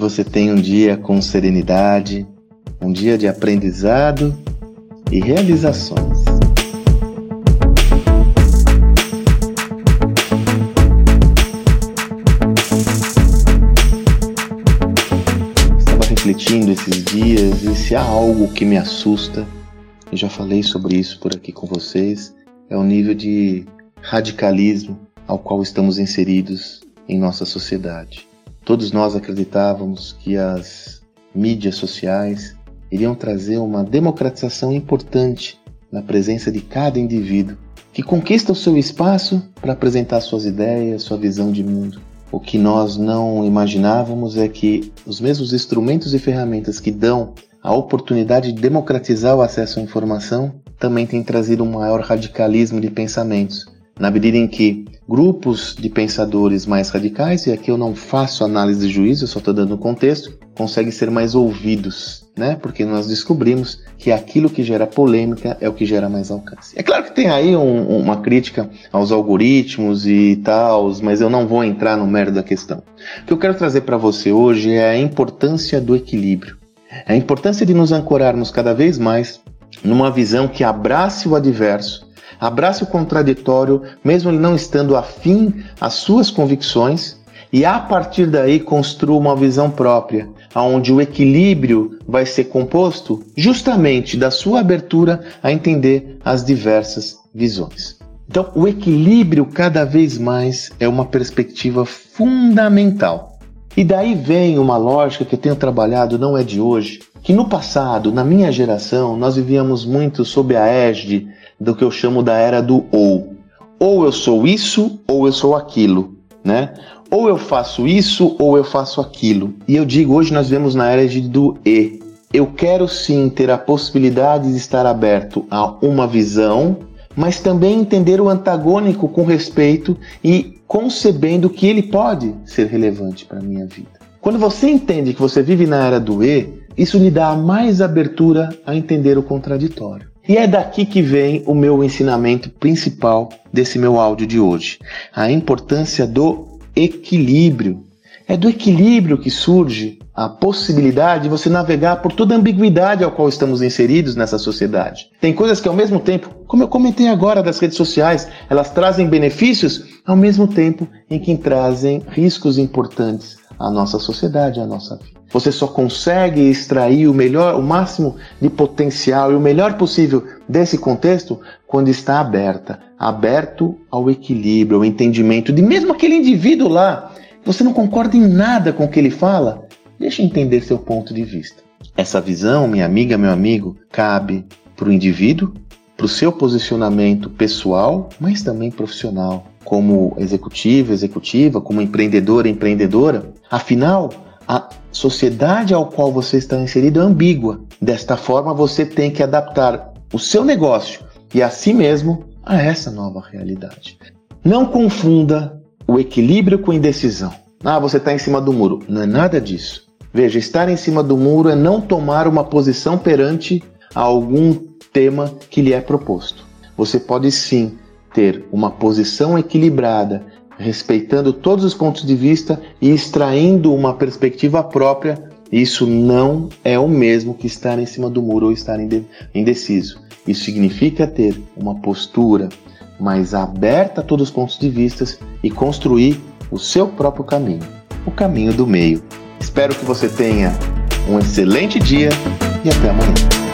você tenha um dia com serenidade, um dia de aprendizado e realizações. Estava refletindo esses dias e se há algo que me assusta, eu já falei sobre isso por aqui com vocês, é o nível de radicalismo ao qual estamos inseridos em nossa sociedade. Todos nós acreditávamos que as mídias sociais iriam trazer uma democratização importante na presença de cada indivíduo que conquista o seu espaço para apresentar suas ideias, sua visão de mundo. O que nós não imaginávamos é que os mesmos instrumentos e ferramentas que dão a oportunidade de democratizar o acesso à informação também têm trazido um maior radicalismo de pensamentos, na medida em que grupos de pensadores mais radicais, e aqui eu não faço análise de juízo, eu só estou dando contexto, conseguem ser mais ouvidos, né? Porque nós descobrimos que aquilo que gera polêmica é o que gera mais alcance. É claro que tem aí um, uma crítica aos algoritmos e tal, mas eu não vou entrar no mérito da questão. O que eu quero trazer para você hoje é a importância do equilíbrio. A importância de nos ancorarmos cada vez mais numa visão que abrace o adverso abrace o contraditório, mesmo não estando afim às suas convicções, e a partir daí construa uma visão própria, onde o equilíbrio vai ser composto justamente da sua abertura a entender as diversas visões. Então, o equilíbrio cada vez mais é uma perspectiva fundamental. E daí vem uma lógica que eu tenho trabalhado, não é de hoje, que no passado, na minha geração, nós vivíamos muito sob a égide do que eu chamo da era do ou. Ou eu sou isso ou eu sou aquilo, né? Ou eu faço isso ou eu faço aquilo. E eu digo, hoje nós vemos na era de, do e. Eu quero sim ter a possibilidade de estar aberto a uma visão, mas também entender o antagônico com respeito e concebendo que ele pode ser relevante para a minha vida. Quando você entende que você vive na era do E, isso lhe dá mais abertura a entender o contraditório. E é daqui que vem o meu ensinamento principal desse meu áudio de hoje: a importância do equilíbrio. É do equilíbrio que surge a possibilidade de você navegar por toda a ambiguidade ao qual estamos inseridos nessa sociedade. Tem coisas que ao mesmo tempo, como eu comentei agora das redes sociais, elas trazem benefícios ao mesmo tempo em que trazem riscos importantes à nossa sociedade, à nossa vida. Você só consegue extrair o melhor, o máximo de potencial e o melhor possível desse contexto quando está aberta, aberto ao equilíbrio, ao entendimento de mesmo aquele indivíduo lá, você não concorda em nada com o que ele fala, deixa entender seu ponto de vista. Essa visão, minha amiga, meu amigo, cabe para o indivíduo, para o seu posicionamento pessoal, mas também profissional, como executivo, executiva, como empreendedor, empreendedora. Afinal, a sociedade ao qual você está inserido é ambígua. Desta forma, você tem que adaptar o seu negócio e a si mesmo a essa nova realidade. Não confunda o equilíbrio com indecisão. Ah, você está em cima do muro. Não é nada disso. Veja, estar em cima do muro é não tomar uma posição perante algum tema que lhe é proposto. Você pode sim ter uma posição equilibrada respeitando todos os pontos de vista e extraindo uma perspectiva própria, isso não é o mesmo que estar em cima do muro ou estar indeciso. Isso significa ter uma postura mais aberta a todos os pontos de vista e construir o seu próprio caminho, o caminho do meio. Espero que você tenha um excelente dia e até amanhã.